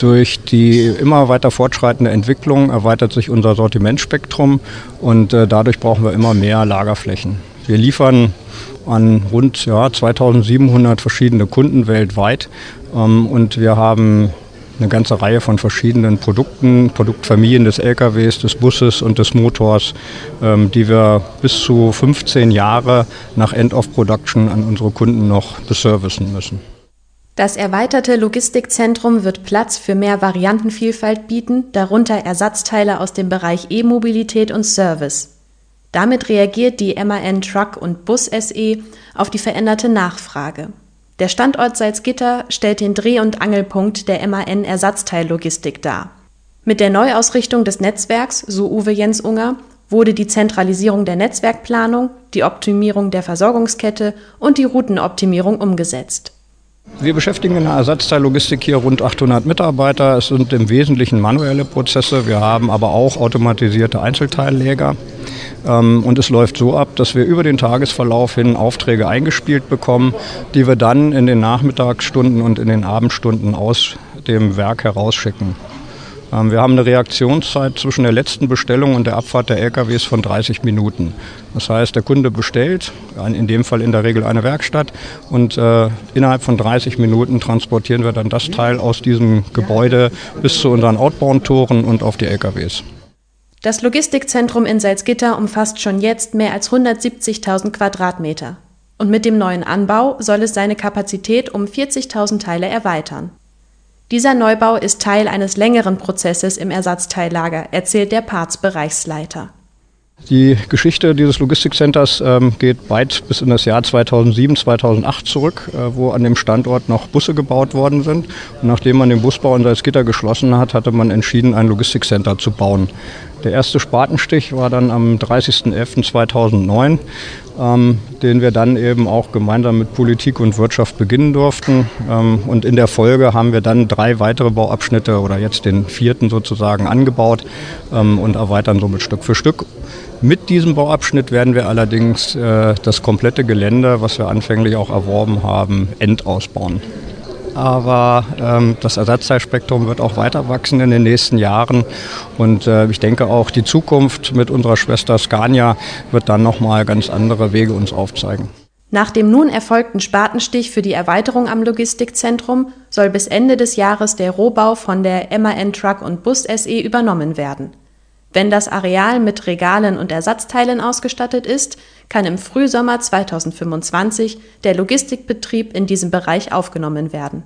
Durch die immer weiter fortschreitende Entwicklung erweitert sich unser Sortimentspektrum und äh, dadurch brauchen wir immer mehr Lagerflächen. Wir liefern an rund ja, 2700 verschiedene Kunden weltweit ähm, und wir haben eine ganze Reihe von verschiedenen Produkten, Produktfamilien des LKWs, des Busses und des Motors, ähm, die wir bis zu 15 Jahre nach End of Production an unsere Kunden noch beservicen müssen. Das erweiterte Logistikzentrum wird Platz für mehr Variantenvielfalt bieten, darunter Ersatzteile aus dem Bereich E-Mobilität und Service. Damit reagiert die MAN Truck und Bus SE auf die veränderte Nachfrage. Der Standort Salzgitter stellt den Dreh- und Angelpunkt der MAN Ersatzteillogistik dar. Mit der Neuausrichtung des Netzwerks, so Uwe Jens Unger, wurde die Zentralisierung der Netzwerkplanung, die Optimierung der Versorgungskette und die Routenoptimierung umgesetzt. Wir beschäftigen in der Ersatzteillogistik hier rund 800 Mitarbeiter. Es sind im Wesentlichen manuelle Prozesse. Wir haben aber auch automatisierte Einzelteilläger. Ähm, und es läuft so ab, dass wir über den Tagesverlauf hin Aufträge eingespielt bekommen, die wir dann in den Nachmittagsstunden und in den Abendstunden aus dem Werk herausschicken. Ähm, wir haben eine Reaktionszeit zwischen der letzten Bestellung und der Abfahrt der LKWs von 30 Minuten. Das heißt, der Kunde bestellt, in dem Fall in der Regel eine Werkstatt, und äh, innerhalb von 30 Minuten transportieren wir dann das Teil aus diesem Gebäude bis zu unseren Outbound-Toren und auf die LKWs. Das Logistikzentrum in Salzgitter umfasst schon jetzt mehr als 170.000 Quadratmeter. Und mit dem neuen Anbau soll es seine Kapazität um 40.000 Teile erweitern. Dieser Neubau ist Teil eines längeren Prozesses im Ersatzteillager, erzählt der Parts-Bereichsleiter. Die Geschichte dieses Logistikcenters ähm, geht weit bis in das Jahr 2007, 2008 zurück, äh, wo an dem Standort noch Busse gebaut worden sind. Und nachdem man den Busbau in Salzgitter geschlossen hat, hatte man entschieden, ein Logistikcenter zu bauen. Der erste Spatenstich war dann am 30.11.2009, ähm, den wir dann eben auch gemeinsam mit Politik und Wirtschaft beginnen durften. Ähm, und in der Folge haben wir dann drei weitere Bauabschnitte oder jetzt den vierten sozusagen angebaut ähm, und erweitern somit Stück für Stück. Mit diesem Bauabschnitt werden wir allerdings äh, das komplette Gelände, was wir anfänglich auch erworben haben, endausbauen aber ähm, das Ersatzteilspektrum wird auch weiter wachsen in den nächsten Jahren. Und äh, ich denke auch, die Zukunft mit unserer Schwester Scania wird dann nochmal ganz andere Wege uns aufzeigen. Nach dem nun erfolgten Spatenstich für die Erweiterung am Logistikzentrum soll bis Ende des Jahres der Rohbau von der MAN Truck und Bus SE übernommen werden. Wenn das Areal mit Regalen und Ersatzteilen ausgestattet ist, kann im Frühsommer 2025 der Logistikbetrieb in diesem Bereich aufgenommen werden